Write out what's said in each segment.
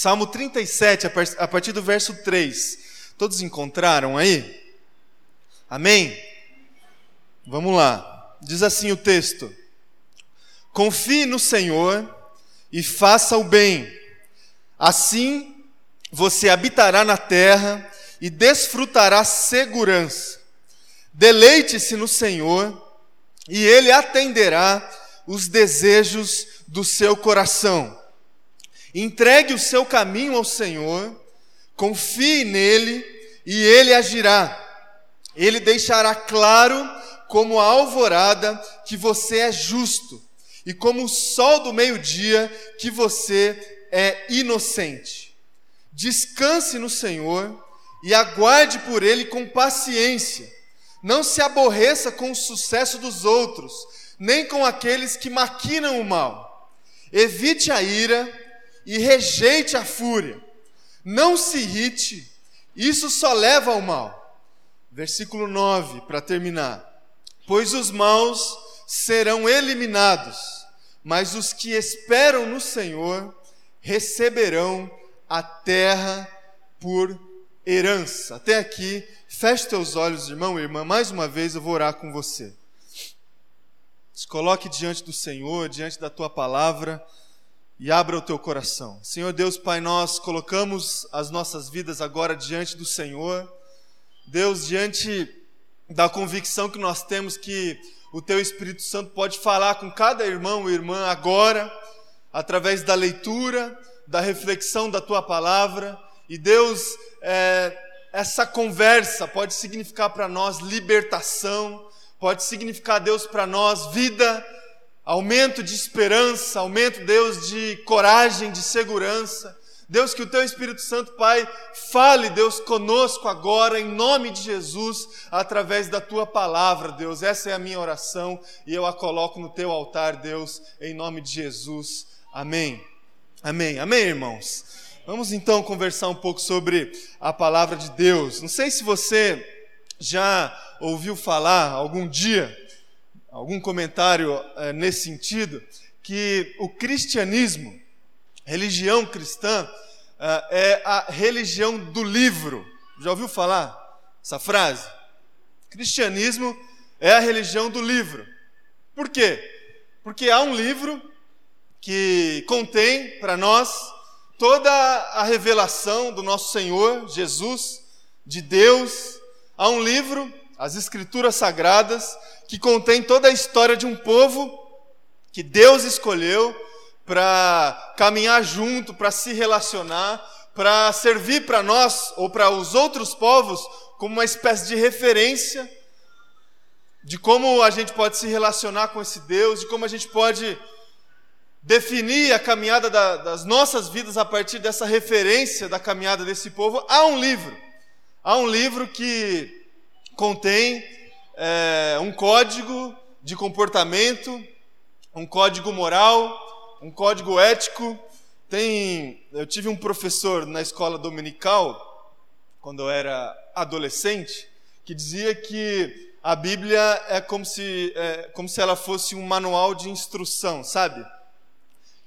Salmo 37, a partir do verso 3. Todos encontraram aí? Amém? Vamos lá. Diz assim o texto: Confie no Senhor e faça o bem. Assim você habitará na terra e desfrutará segurança. Deleite-se no Senhor e Ele atenderá os desejos do seu coração. Entregue o seu caminho ao Senhor, confie nele e Ele agirá. Ele deixará claro, como a alvorada, que você é justo, e como o sol do meio-dia, que você é inocente. Descanse no Senhor e aguarde por Ele com paciência. Não se aborreça com o sucesso dos outros, nem com aqueles que maquinam o mal. Evite a ira e rejeite a fúria. Não se irrite, isso só leva ao mal. Versículo 9, para terminar. Pois os maus serão eliminados, mas os que esperam no Senhor receberão a terra por herança. Até aqui, feche teus olhos, irmão e irmã. Mais uma vez eu vou orar com você. Se coloque diante do Senhor, diante da tua palavra e abra o teu coração. Senhor Deus, Pai, nós colocamos as nossas vidas agora diante do Senhor. Deus, diante da convicção que nós temos que o teu Espírito Santo pode falar com cada irmão e irmã agora, através da leitura, da reflexão da tua palavra. E Deus, é, essa conversa pode significar para nós libertação, pode significar, Deus, para nós vida, aumento de esperança, aumento, Deus, de coragem, de segurança. Deus, que o Teu Espírito Santo, Pai, fale, Deus, conosco agora, em nome de Jesus, através da Tua palavra, Deus. Essa é a minha oração e eu a coloco no Teu altar, Deus, em nome de Jesus. Amém. Amém. Amém, irmãos. Vamos então conversar um pouco sobre a palavra de Deus. Não sei se você já ouviu falar algum dia, algum comentário é, nesse sentido, que o cristianismo, religião cristã, é, é a religião do livro. Já ouviu falar essa frase? Cristianismo é a religião do livro. Por quê? Porque há um livro que contém para nós toda a revelação do nosso Senhor Jesus, de Deus. Há um livro, as Escrituras Sagradas, que contém toda a história de um povo que Deus escolheu para caminhar junto, para se relacionar, para servir para nós ou para os outros povos como uma espécie de referência de como a gente pode se relacionar com esse Deus, de como a gente pode definir a caminhada da, das nossas vidas a partir dessa referência da caminhada desse povo, há um livro. Há um livro que contém é, um código de comportamento, um código moral, um código ético. Tem, eu tive um professor na escola dominical quando eu era adolescente que dizia que a Bíblia é como se, é, como se ela fosse um manual de instrução, sabe?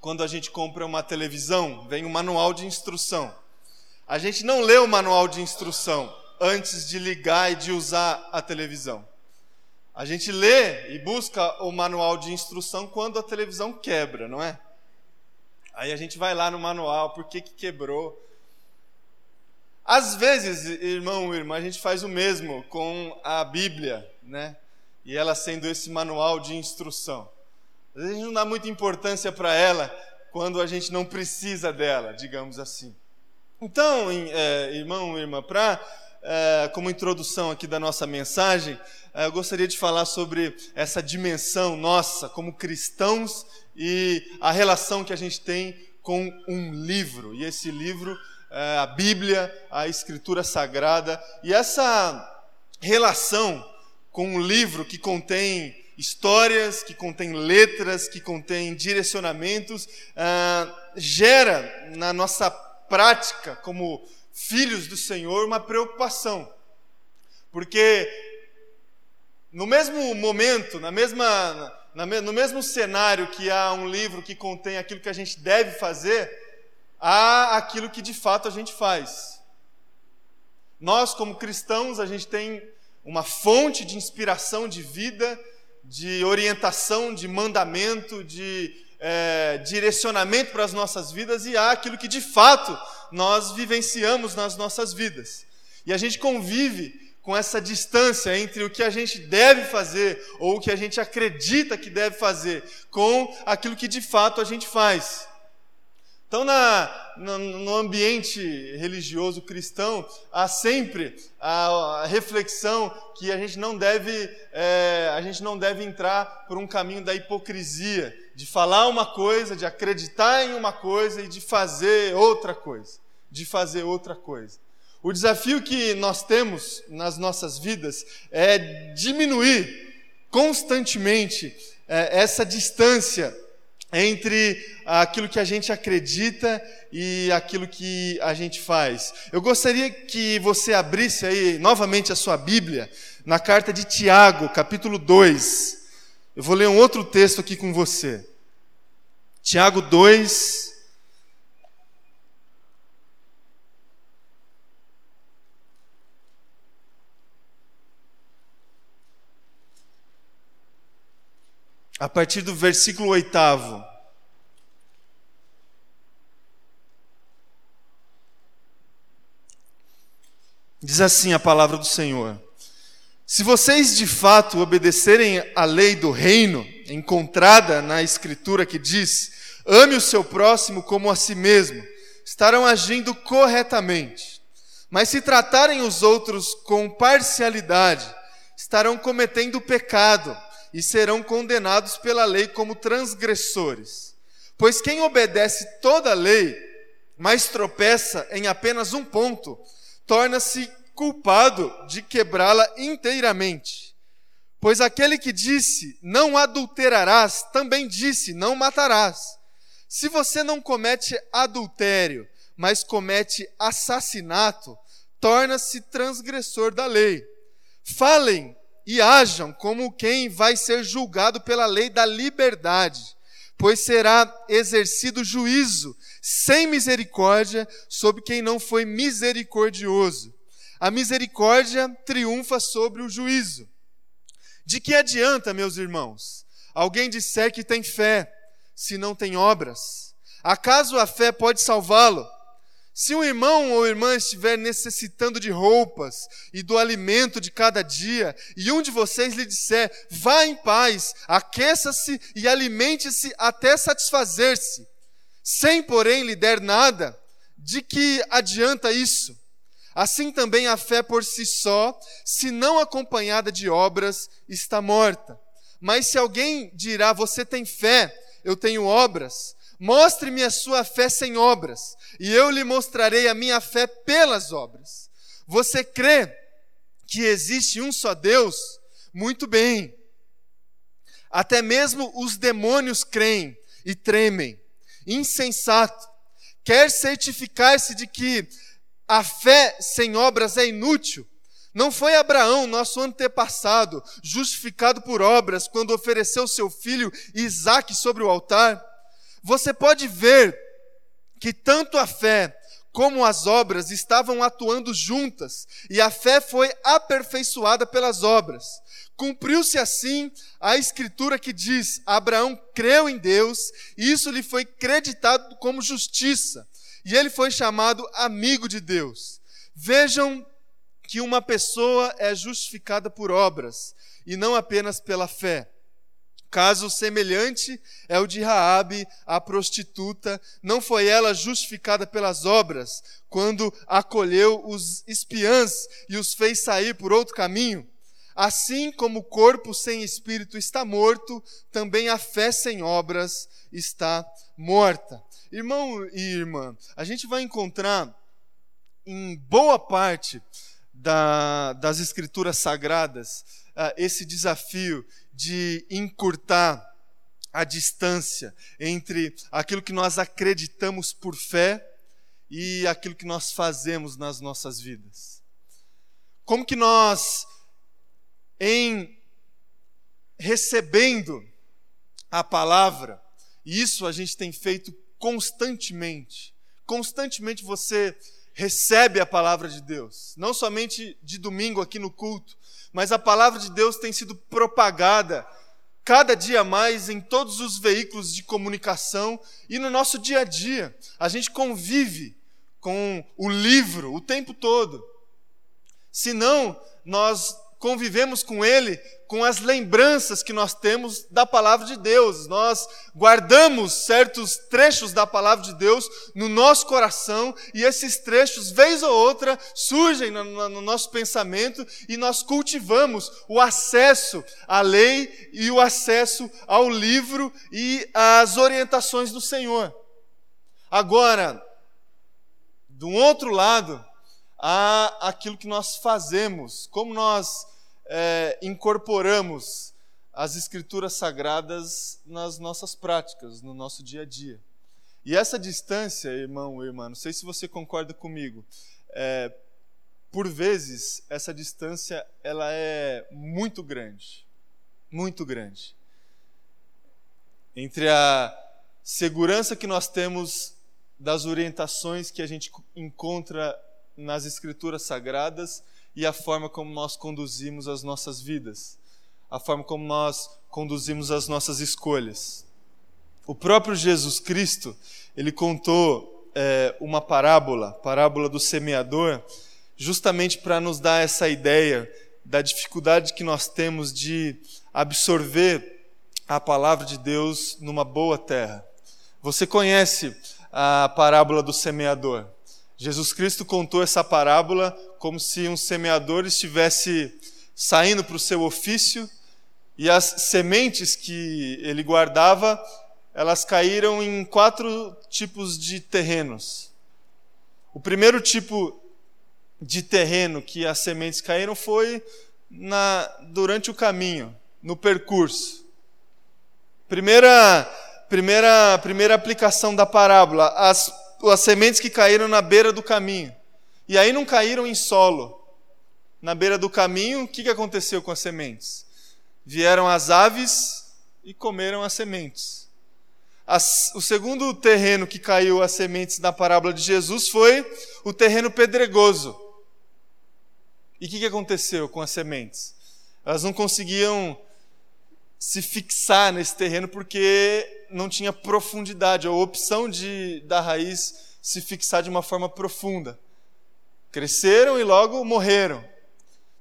quando a gente compra uma televisão, vem um manual de instrução. A gente não lê o manual de instrução antes de ligar e de usar a televisão. A gente lê e busca o manual de instrução quando a televisão quebra, não é? Aí a gente vai lá no manual, por que, que quebrou? Às vezes, irmão, irmã, a gente faz o mesmo com a Bíblia, né? E ela sendo esse manual de instrução. Às vezes a gente não dá muita importância para ela quando a gente não precisa dela, digamos assim. Então, é, irmão, irmã, para como introdução aqui da nossa mensagem, é, eu gostaria de falar sobre essa dimensão nossa como cristãos e a relação que a gente tem com um livro. E esse livro, é, a Bíblia, a Escritura Sagrada, e essa relação com um livro que contém histórias, que contém letras, que contém direcionamentos, gera na nossa prática como filhos do Senhor uma preocupação. Porque no mesmo momento, na mesma, na, no mesmo cenário que há um livro que contém aquilo que a gente deve fazer, há aquilo que de fato a gente faz. Nós, como cristãos, a gente tem uma fonte de inspiração de vida, de orientação, de mandamento, de é, direcionamento para as nossas vidas e há aquilo que de fato nós vivenciamos nas nossas vidas. E a gente convive com essa distância entre o que a gente deve fazer ou o que a gente acredita que deve fazer com aquilo que de fato a gente faz. Então, na, no, ambiente religioso cristão, há sempre a, a, reflexão que a gente não deve, é, a gente não deve entrar por um caminho da hipocrisia, de falar uma coisa, de acreditar em uma coisa e de fazer outra coisa, de fazer outra coisa. O desafio que nós temos nas nossas vidas é diminuir constantemente é, essa distância entre aquilo que a gente acredita e aquilo que a gente faz. Eu gostaria que você abrisse aí novamente a sua Bíblia na carta de Tiago, capítulo 2. Eu vou ler um outro texto aqui com você. Tiago 2, a partir do versículo oitavo. Diz assim a palavra do Senhor: Se vocês de fato obedecerem à lei do reino, encontrada na Escritura que diz: ame o seu próximo como a si mesmo, estarão agindo corretamente. Mas se tratarem os outros com parcialidade, estarão cometendo pecado e serão condenados pela lei como transgressores. Pois quem obedece toda a lei, mas tropeça em apenas um ponto, torna-se culpado de quebrá-la inteiramente. Pois aquele que disse, não adulterarás, também disse, não matarás. Se você não comete adultério, mas comete assassinato, torna-se transgressor da lei. Falem e hajam como quem vai ser julgado pela lei da liberdade, pois será exercido juízo sem misericórdia sobre quem não foi misericordioso. A misericórdia triunfa sobre o juízo. De que adianta, meus irmãos, alguém disser que tem fé, se não tem obras? Acaso a fé pode salvá-lo? Se um irmão ou irmã estiver necessitando de roupas e do alimento de cada dia, e um de vocês lhe disser, vá em paz, aqueça-se e alimente-se até satisfazer-se, sem, porém, lhe der nada, de que adianta isso? Assim também a fé por si só, se não acompanhada de obras, está morta. Mas se alguém dirá, você tem fé, eu tenho obras, Mostre-me a sua fé sem obras, e eu lhe mostrarei a minha fé pelas obras. Você crê que existe um só Deus? Muito bem. Até mesmo os demônios creem e tremem. Insensato. Quer certificar-se de que a fé sem obras é inútil? Não foi Abraão, nosso antepassado, justificado por obras quando ofereceu seu filho Isaque sobre o altar? Você pode ver que tanto a fé como as obras estavam atuando juntas, e a fé foi aperfeiçoada pelas obras. Cumpriu-se assim a escritura que diz: Abraão creu em Deus, e isso lhe foi creditado como justiça, e ele foi chamado amigo de Deus. Vejam que uma pessoa é justificada por obras e não apenas pela fé. Caso semelhante é o de Raabe, a prostituta. Não foi ela justificada pelas obras quando acolheu os espiãs e os fez sair por outro caminho? Assim como o corpo sem espírito está morto, também a fé sem obras está morta. Irmão e irmã, a gente vai encontrar em boa parte da, das escrituras sagradas uh, esse desafio de encurtar a distância entre aquilo que nós acreditamos por fé e aquilo que nós fazemos nas nossas vidas. Como que nós, em recebendo a palavra, isso a gente tem feito constantemente, constantemente você recebe a palavra de Deus, não somente de domingo aqui no culto, mas a palavra de Deus tem sido propagada cada dia mais em todos os veículos de comunicação e no nosso dia a dia. A gente convive com o livro o tempo todo. Senão, nós convivemos com ele com as lembranças que nós temos da palavra de Deus. Nós guardamos certos trechos da palavra de Deus no nosso coração e esses trechos, vez ou outra, surgem no, no nosso pensamento e nós cultivamos o acesso à lei e o acesso ao livro e às orientações do Senhor. Agora, do outro lado, há aquilo que nós fazemos, como nós é, incorporamos as escrituras sagradas nas nossas práticas, no nosso dia a dia. E essa distância, irmão e irmã, não sei se você concorda comigo, é, por vezes essa distância ela é muito grande, muito grande. Entre a segurança que nós temos das orientações que a gente encontra nas escrituras sagradas e a forma como nós conduzimos as nossas vidas, a forma como nós conduzimos as nossas escolhas. O próprio Jesus Cristo, ele contou é, uma parábola, parábola do semeador, justamente para nos dar essa ideia da dificuldade que nós temos de absorver a palavra de Deus numa boa terra. Você conhece a parábola do semeador? Jesus Cristo contou essa parábola como se um semeador estivesse saindo para o seu ofício e as sementes que ele guardava, elas caíram em quatro tipos de terrenos. O primeiro tipo de terreno que as sementes caíram foi na, durante o caminho, no percurso. Primeira, primeira, primeira aplicação da parábola: as as sementes que caíram na beira do caminho. E aí não caíram em solo. Na beira do caminho, o que aconteceu com as sementes? Vieram as aves e comeram as sementes. As, o segundo terreno que caiu as sementes na parábola de Jesus foi o terreno pedregoso. E o que aconteceu com as sementes? Elas não conseguiam se fixar nesse terreno porque não tinha profundidade, ou opção de da raiz se fixar de uma forma profunda. Cresceram e logo morreram.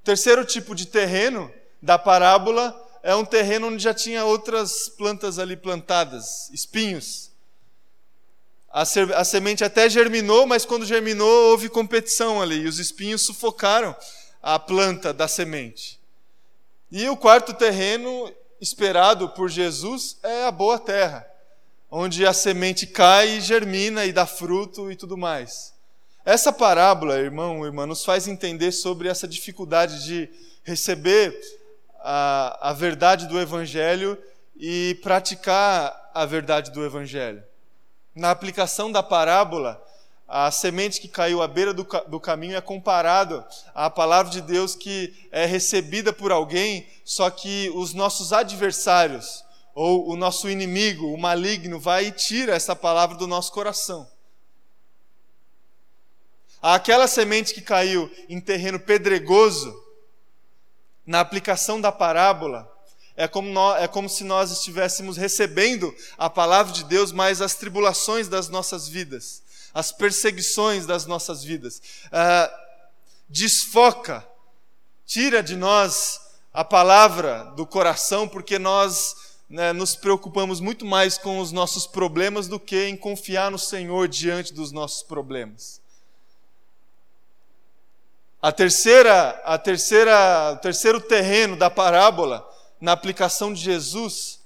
Terceiro tipo de terreno da parábola é um terreno onde já tinha outras plantas ali plantadas, espinhos. A, a semente até germinou, mas quando germinou houve competição ali e os espinhos sufocaram a planta da semente. E o quarto terreno esperado por Jesus é a boa terra, onde a semente cai e germina e dá fruto e tudo mais. Essa parábola, irmão, irmã, nos faz entender sobre essa dificuldade de receber a, a verdade do Evangelho e praticar a verdade do Evangelho. Na aplicação da parábola, a semente que caiu à beira do, do caminho é comparado à palavra de Deus que é recebida por alguém, só que os nossos adversários, ou o nosso inimigo, o maligno, vai e tira essa palavra do nosso coração. Aquela semente que caiu em terreno pedregoso, na aplicação da parábola, é como, nós, é como se nós estivéssemos recebendo a palavra de Deus, mais as tribulações das nossas vidas as perseguições das nossas vidas. Ah, desfoca, tira de nós a palavra do coração, porque nós né, nos preocupamos muito mais com os nossos problemas do que em confiar no Senhor diante dos nossos problemas. A terceira, a terceira, o terceiro terreno da parábola, na aplicação de Jesus,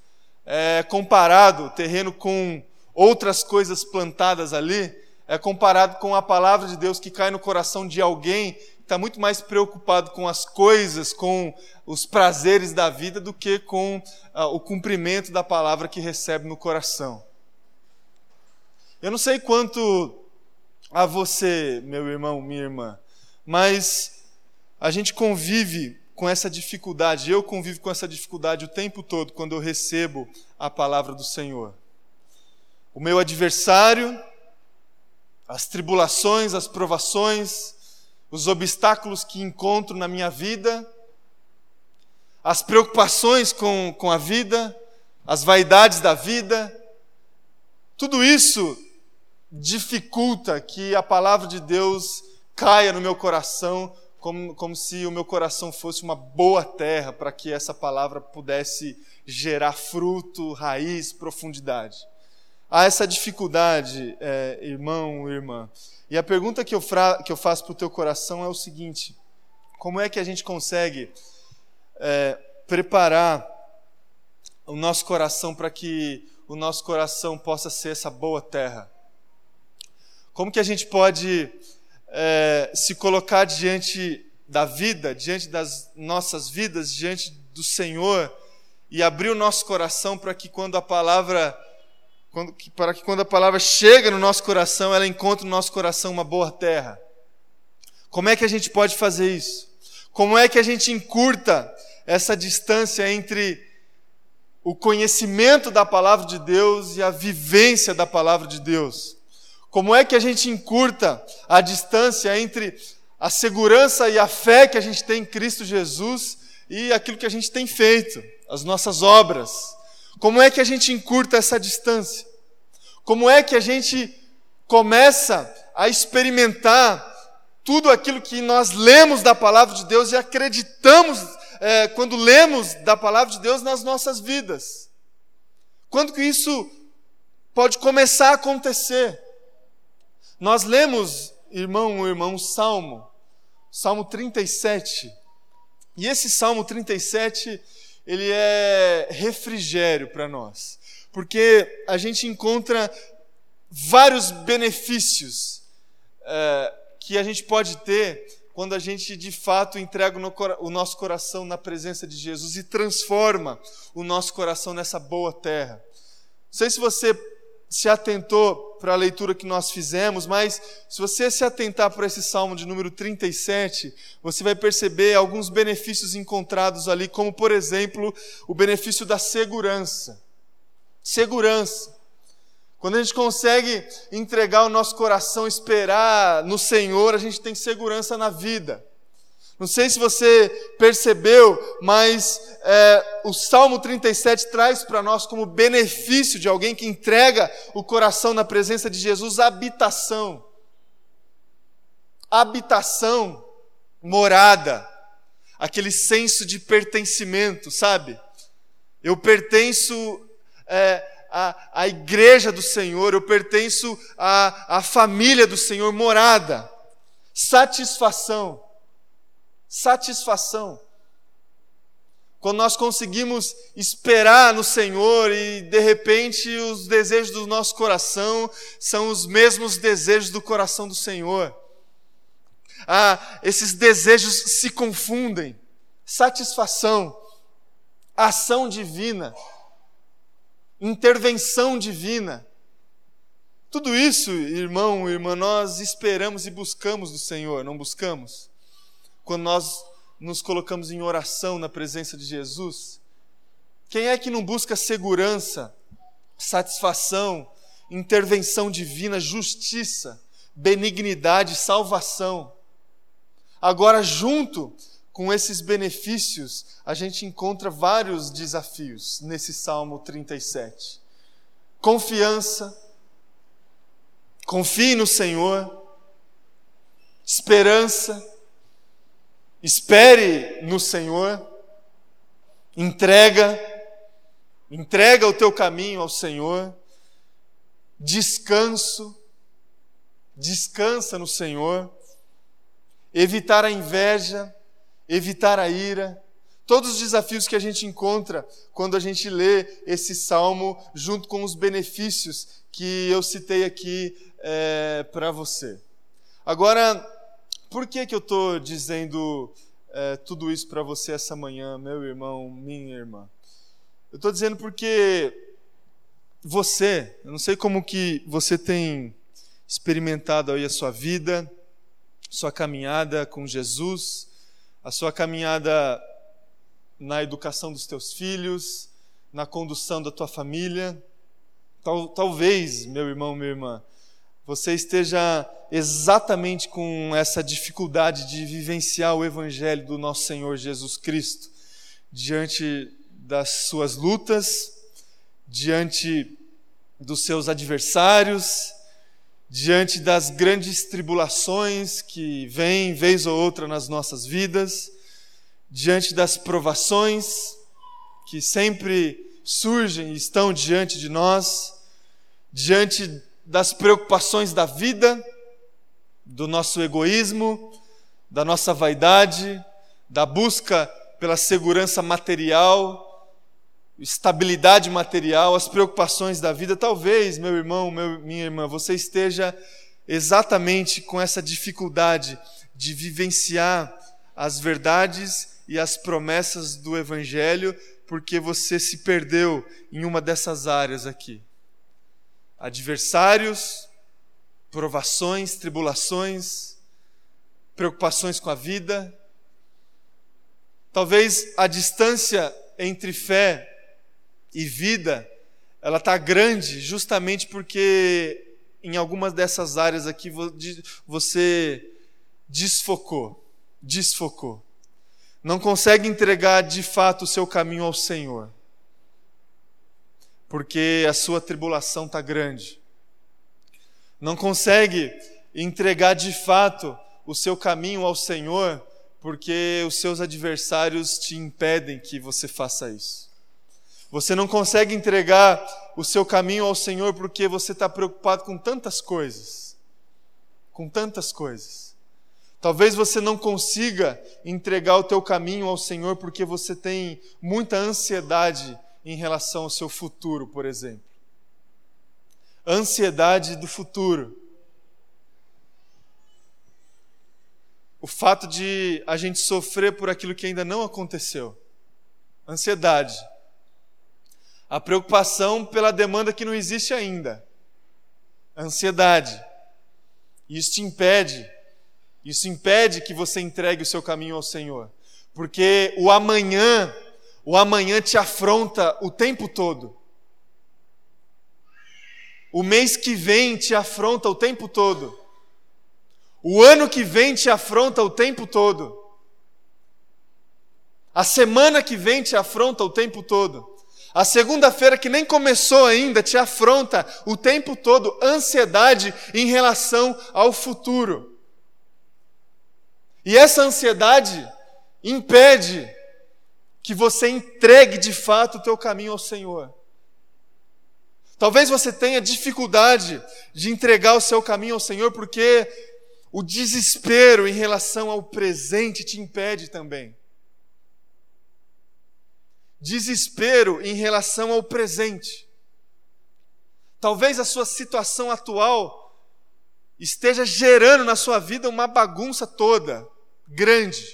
é comparado, terreno com outras coisas plantadas ali, é comparado com a palavra de Deus que cai no coração de alguém que está muito mais preocupado com as coisas, com os prazeres da vida, do que com ah, o cumprimento da palavra que recebe no coração. Eu não sei quanto a você, meu irmão, minha irmã, mas a gente convive com essa dificuldade, eu convivo com essa dificuldade o tempo todo quando eu recebo a palavra do Senhor. O meu adversário as tribulações, as provações, os obstáculos que encontro na minha vida, as preocupações com, com a vida, as vaidades da vida, tudo isso dificulta que a palavra de Deus caia no meu coração, como, como se o meu coração fosse uma boa terra para que essa palavra pudesse gerar fruto, raiz, profundidade. Há essa dificuldade, é, irmão, irmã. E a pergunta que eu, que eu faço para o teu coração é o seguinte: como é que a gente consegue é, preparar o nosso coração para que o nosso coração possa ser essa boa terra? Como que a gente pode é, se colocar diante da vida, diante das nossas vidas, diante do Senhor e abrir o nosso coração para que quando a palavra quando, para que quando a palavra chega no nosso coração, ela encontre no nosso coração uma boa terra. Como é que a gente pode fazer isso? Como é que a gente encurta essa distância entre o conhecimento da palavra de Deus e a vivência da palavra de Deus? Como é que a gente encurta a distância entre a segurança e a fé que a gente tem em Cristo Jesus e aquilo que a gente tem feito, as nossas obras? Como é que a gente encurta essa distância? Como é que a gente começa a experimentar tudo aquilo que nós lemos da palavra de Deus e acreditamos é, quando lemos da palavra de Deus nas nossas vidas? Quando que isso pode começar a acontecer? Nós lemos, irmão, irmão, o Salmo, Salmo 37. E esse Salmo 37 ele é refrigério para nós, porque a gente encontra vários benefícios é, que a gente pode ter quando a gente de fato entrega o nosso coração na presença de Jesus e transforma o nosso coração nessa boa terra. Não sei se você se atentou para a leitura que nós fizemos, mas se você se atentar para esse salmo de número 37, você vai perceber alguns benefícios encontrados ali, como por exemplo, o benefício da segurança. Segurança. Quando a gente consegue entregar o nosso coração, esperar no Senhor, a gente tem segurança na vida. Não sei se você percebeu, mas é, o Salmo 37 traz para nós como benefício de alguém que entrega o coração na presença de Jesus habitação. Habitação, morada, aquele senso de pertencimento, sabe? Eu pertenço é, igreja do Senhor, eu pertenço à, à família do Senhor, morada, satisfação satisfação. Quando nós conseguimos esperar no Senhor e de repente os desejos do nosso coração são os mesmos desejos do coração do Senhor. Ah, esses desejos se confundem. Satisfação, ação divina, intervenção divina. Tudo isso, irmão, irmã, nós esperamos e buscamos do Senhor, não buscamos? Quando nós nos colocamos em oração na presença de Jesus? Quem é que não busca segurança, satisfação, intervenção divina, justiça, benignidade, salvação? Agora, junto com esses benefícios, a gente encontra vários desafios nesse Salmo 37. Confiança, confie no Senhor, esperança, Espere no Senhor, entrega, entrega o teu caminho ao Senhor, descanso, descansa no Senhor, evitar a inveja, evitar a ira, todos os desafios que a gente encontra quando a gente lê esse salmo junto com os benefícios que eu citei aqui é, para você. Agora, por que, que eu estou dizendo é, tudo isso para você essa manhã, meu irmão, minha irmã? Eu estou dizendo porque você, eu não sei como que você tem experimentado aí a sua vida, sua caminhada com Jesus, a sua caminhada na educação dos teus filhos, na condução da tua família. Tal, talvez, meu irmão, minha irmã, você esteja exatamente com essa dificuldade de vivenciar o Evangelho do nosso Senhor Jesus Cristo diante das suas lutas, diante dos seus adversários, diante das grandes tribulações que vêm vez ou outra nas nossas vidas, diante das provações que sempre surgem e estão diante de nós, diante das preocupações da vida, do nosso egoísmo, da nossa vaidade, da busca pela segurança material, estabilidade material, as preocupações da vida. Talvez, meu irmão, meu, minha irmã, você esteja exatamente com essa dificuldade de vivenciar as verdades e as promessas do Evangelho, porque você se perdeu em uma dessas áreas aqui. Adversários, provações, tribulações, preocupações com a vida. Talvez a distância entre fé e vida, ela está grande justamente porque em algumas dessas áreas aqui você desfocou, desfocou. Não consegue entregar de fato o seu caminho ao Senhor, porque a sua tribulação está grande. Não consegue entregar de fato o seu caminho ao Senhor, porque os seus adversários te impedem que você faça isso. Você não consegue entregar o seu caminho ao Senhor porque você está preocupado com tantas coisas. Com tantas coisas. Talvez você não consiga entregar o teu caminho ao Senhor porque você tem muita ansiedade em relação ao seu futuro, por exemplo. Ansiedade do futuro. O fato de a gente sofrer por aquilo que ainda não aconteceu. Ansiedade a preocupação pela demanda que não existe ainda, ansiedade. Isso te impede, isso impede que você entregue o seu caminho ao Senhor, porque o amanhã, o amanhã te afronta o tempo todo. O mês que vem te afronta o tempo todo. O ano que vem te afronta o tempo todo. A semana que vem te afronta o tempo todo. A segunda-feira, que nem começou ainda, te afronta o tempo todo ansiedade em relação ao futuro. E essa ansiedade impede que você entregue de fato o teu caminho ao Senhor. Talvez você tenha dificuldade de entregar o seu caminho ao Senhor porque o desespero em relação ao presente te impede também desespero em relação ao presente. Talvez a sua situação atual esteja gerando na sua vida uma bagunça toda, grande,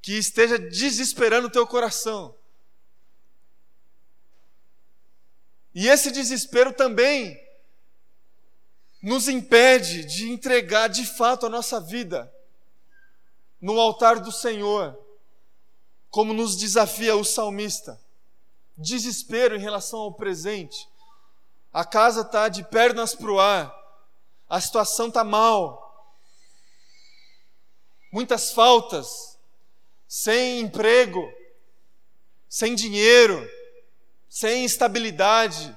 que esteja desesperando o teu coração. E esse desespero também nos impede de entregar de fato a nossa vida no altar do Senhor como nos desafia o salmista. Desespero em relação ao presente. A casa está de pernas para o ar. A situação está mal. Muitas faltas. Sem emprego. Sem dinheiro. Sem estabilidade.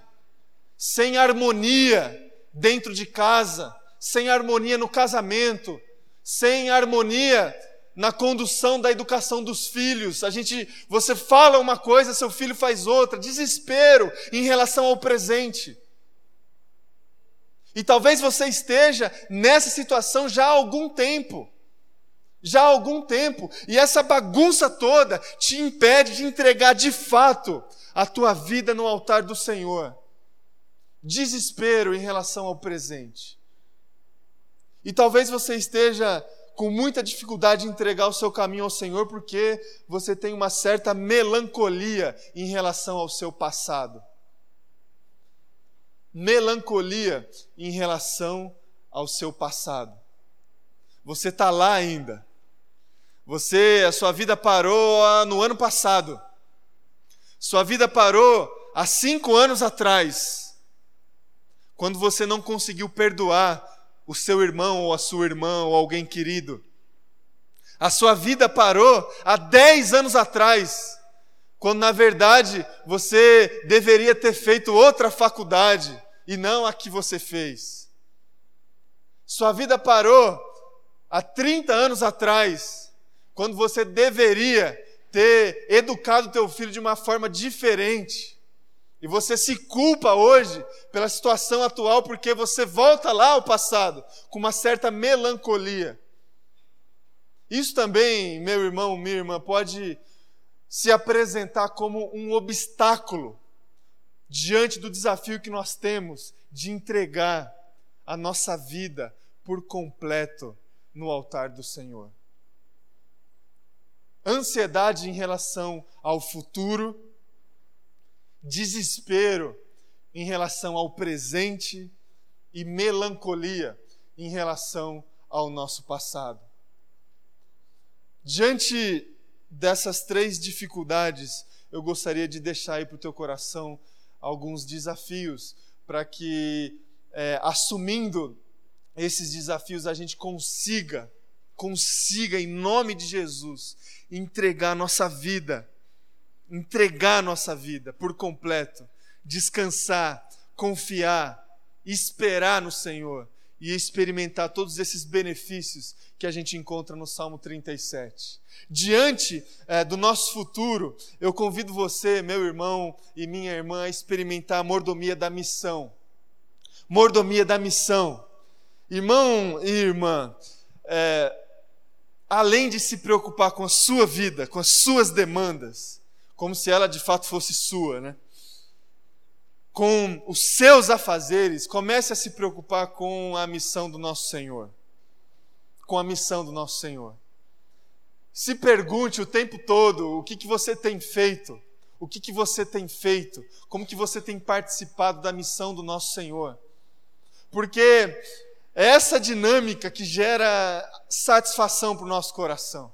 Sem harmonia dentro de casa. Sem harmonia no casamento. Sem harmonia na condução da educação dos filhos. A gente, você fala uma coisa, seu filho faz outra. Desespero em relação ao presente. E talvez você esteja nessa situação já há algum tempo. Já há algum tempo. E essa bagunça toda te impede de entregar de fato a tua vida no altar do Senhor. Desespero em relação ao presente. E talvez você esteja com muita dificuldade de entregar o seu caminho ao Senhor porque você tem uma certa melancolia em relação ao seu passado. Melancolia em relação ao seu passado. Você está lá ainda. Você, a sua vida parou ah, no ano passado. Sua vida parou há cinco anos atrás quando você não conseguiu perdoar o seu irmão ou a sua irmã ou alguém querido. A sua vida parou há 10 anos atrás, quando na verdade você deveria ter feito outra faculdade e não a que você fez. Sua vida parou há 30 anos atrás, quando você deveria ter educado teu filho de uma forma diferente. E você se culpa hoje pela situação atual porque você volta lá ao passado com uma certa melancolia. Isso também, meu irmão, minha irmã, pode se apresentar como um obstáculo diante do desafio que nós temos de entregar a nossa vida por completo no altar do Senhor. Ansiedade em relação ao futuro, desespero em relação ao presente e melancolia em relação ao nosso passado. Diante dessas três dificuldades, eu gostaria de deixar aí para o teu coração alguns desafios para que, é, assumindo esses desafios, a gente consiga, consiga, em nome de Jesus, entregar nossa vida entregar nossa vida por completo, descansar, confiar, esperar no Senhor e experimentar todos esses benefícios que a gente encontra no Salmo 37. Diante é, do nosso futuro, eu convido você, meu irmão e minha irmã, a experimentar a mordomia da missão. Mordomia da missão. Irmão e irmã, é, além de se preocupar com a sua vida, com as suas demandas, como se ela de fato fosse sua, né? Com os seus afazeres, comece a se preocupar com a missão do nosso Senhor. Com a missão do nosso Senhor. Se pergunte o tempo todo o que, que você tem feito, o que, que você tem feito, como que você tem participado da missão do nosso Senhor. Porque é essa dinâmica que gera satisfação para o nosso coração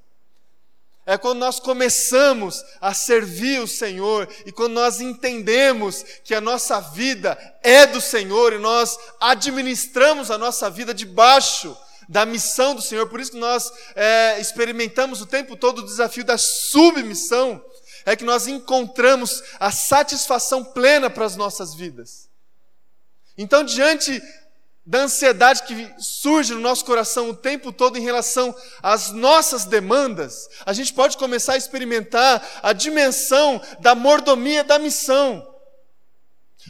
é quando nós começamos a servir o Senhor e quando nós entendemos que a nossa vida é do Senhor e nós administramos a nossa vida debaixo da missão do Senhor. Por isso que nós é, experimentamos o tempo todo o desafio da submissão, é que nós encontramos a satisfação plena para as nossas vidas. Então, diante da ansiedade que surge no nosso coração o tempo todo em relação às nossas demandas, a gente pode começar a experimentar a dimensão da mordomia da missão.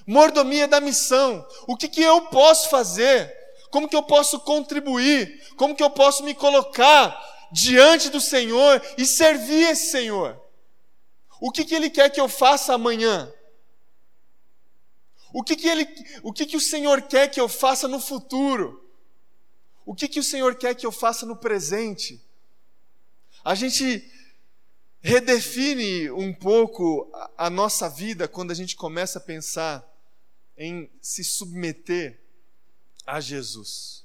Mordomia da missão. O que, que eu posso fazer? Como que eu posso contribuir? Como que eu posso me colocar diante do Senhor e servir esse Senhor? O que, que Ele quer que eu faça amanhã? O que, que, ele, o que, que o Senhor quer que eu faça no futuro? O que, que o Senhor quer que eu faça no presente? A gente redefine um pouco a, a nossa vida quando a gente começa a pensar em se submeter a Jesus.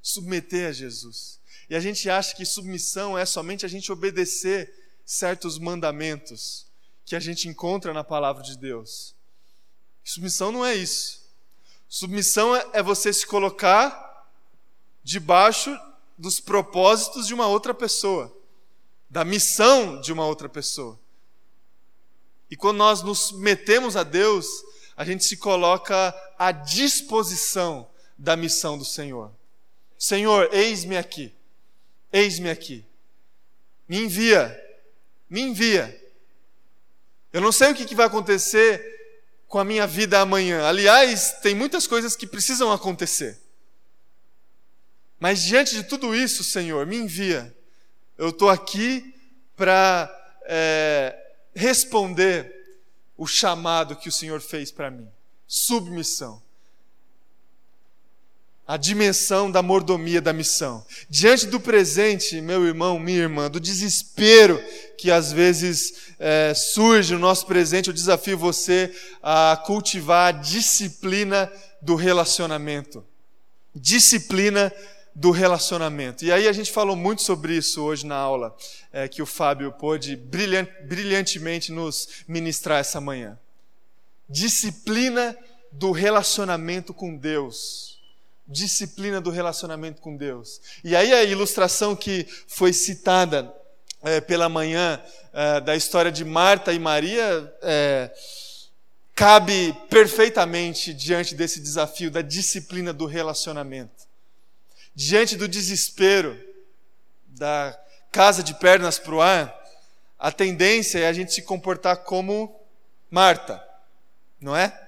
Submeter a Jesus. E a gente acha que submissão é somente a gente obedecer certos mandamentos que a gente encontra na palavra de Deus. Submissão não é isso. Submissão é, é você se colocar debaixo dos propósitos de uma outra pessoa, da missão de uma outra pessoa. E quando nós nos metemos a Deus, a gente se coloca à disposição da missão do Senhor. Senhor, eis-me aqui. Eis-me aqui. Me envia. Me envia. Eu não sei o que vai acontecer com a minha vida amanhã. Aliás, tem muitas coisas que precisam acontecer. Mas diante de tudo isso, Senhor, me envia. Eu estou aqui para é, responder o chamado que o Senhor fez para mim. Submissão a dimensão da mordomia da missão. Diante do presente, meu irmão, minha irmã, do desespero que às vezes é, surge no nosso presente, eu desafio você a cultivar a disciplina do relacionamento. Disciplina do relacionamento. E aí a gente falou muito sobre isso hoje na aula é, que o Fábio pôde brilhantemente nos ministrar essa manhã. Disciplina do relacionamento com Deus. Disciplina do relacionamento com Deus. E aí a ilustração que foi citada é, pela manhã é, da história de Marta e Maria é, cabe perfeitamente diante desse desafio da disciplina do relacionamento. Diante do desespero da casa de pernas para o ar, a tendência é a gente se comportar como Marta, não é?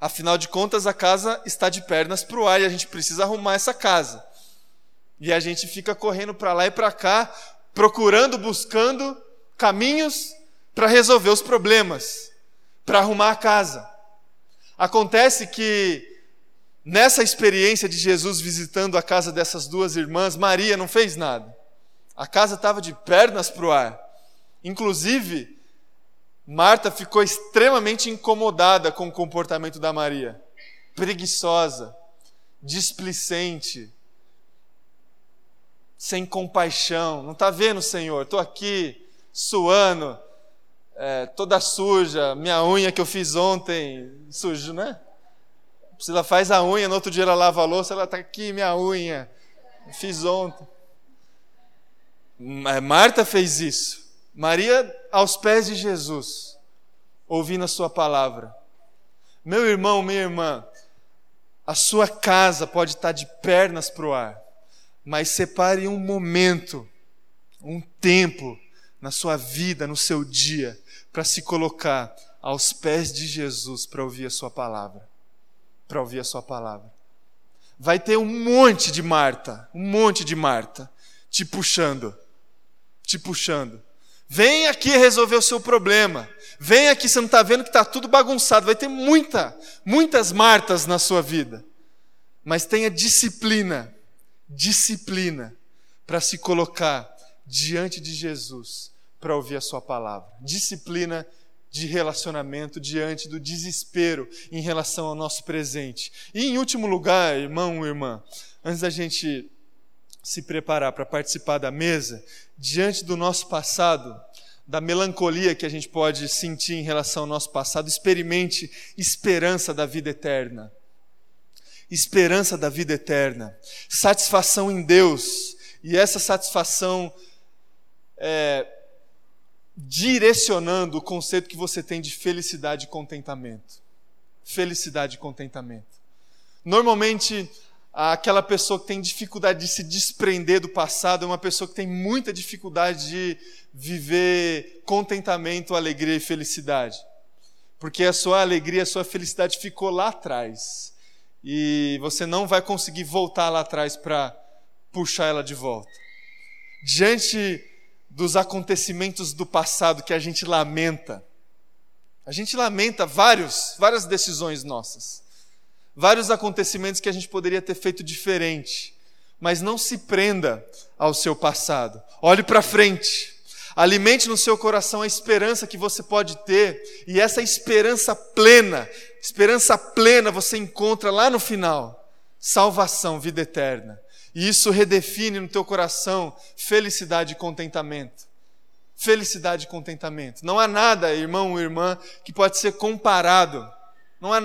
Afinal de contas, a casa está de pernas para o ar e a gente precisa arrumar essa casa. E a gente fica correndo para lá e para cá, procurando, buscando caminhos para resolver os problemas, para arrumar a casa. Acontece que nessa experiência de Jesus visitando a casa dessas duas irmãs, Maria não fez nada. A casa estava de pernas para o ar. Inclusive, Marta ficou extremamente incomodada com o comportamento da Maria. Preguiçosa, displicente, sem compaixão. Não está vendo, Senhor? Estou aqui suando, é, toda suja, minha unha que eu fiz ontem, sujo, né? Se ela faz a unha, no outro dia ela lava a louça, ela está aqui, minha unha, fiz ontem. Marta fez isso. Maria aos pés de Jesus, ouvindo a Sua palavra. Meu irmão, minha irmã, a sua casa pode estar de pernas para o ar, mas separe um momento, um tempo na sua vida, no seu dia, para se colocar aos pés de Jesus para ouvir a Sua palavra. Para ouvir a Sua palavra. Vai ter um monte de Marta, um monte de Marta te puxando, te puxando. Vem aqui resolver o seu problema. Vem aqui, você não está vendo que está tudo bagunçado. Vai ter muita, muitas Martas na sua vida. Mas tenha disciplina, disciplina, para se colocar diante de Jesus para ouvir a sua palavra. Disciplina de relacionamento diante do desespero em relação ao nosso presente. E em último lugar, irmão, irmã, antes da gente se preparar para participar da mesa, diante do nosso passado, da melancolia que a gente pode sentir em relação ao nosso passado, experimente esperança da vida eterna. Esperança da vida eterna. Satisfação em Deus. E essa satisfação é, direcionando o conceito que você tem de felicidade e contentamento. Felicidade e contentamento. Normalmente, aquela pessoa que tem dificuldade de se desprender do passado é uma pessoa que tem muita dificuldade de viver contentamento, alegria e felicidade. Porque a sua alegria, a sua felicidade ficou lá atrás. E você não vai conseguir voltar lá atrás para puxar ela de volta. Diante dos acontecimentos do passado que a gente lamenta, a gente lamenta vários, várias decisões nossas vários acontecimentos que a gente poderia ter feito diferente. Mas não se prenda ao seu passado. Olhe para frente. Alimente no seu coração a esperança que você pode ter, e essa esperança plena, esperança plena você encontra lá no final. Salvação, vida eterna. E isso redefine no teu coração felicidade e contentamento. Felicidade e contentamento. Não há nada, irmão ou irmã, que pode ser comparado não há,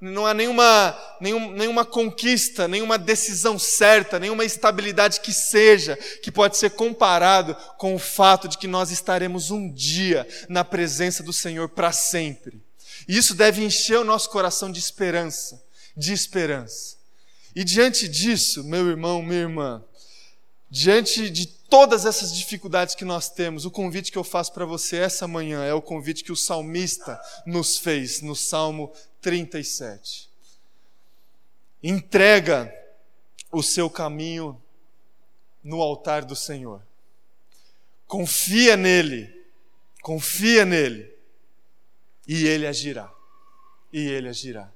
não há nenhuma, nenhum, nenhuma conquista, nenhuma decisão certa, nenhuma estabilidade que seja, que pode ser comparado com o fato de que nós estaremos um dia na presença do Senhor para sempre. E isso deve encher o nosso coração de esperança, de esperança. E diante disso, meu irmão, minha irmã, diante de todas essas dificuldades que nós temos, o convite que eu faço para você essa manhã é o convite que o salmista nos fez no Salmo 37. Entrega o seu caminho no altar do Senhor. Confia nele, confia nele, e ele agirá. E ele agirá.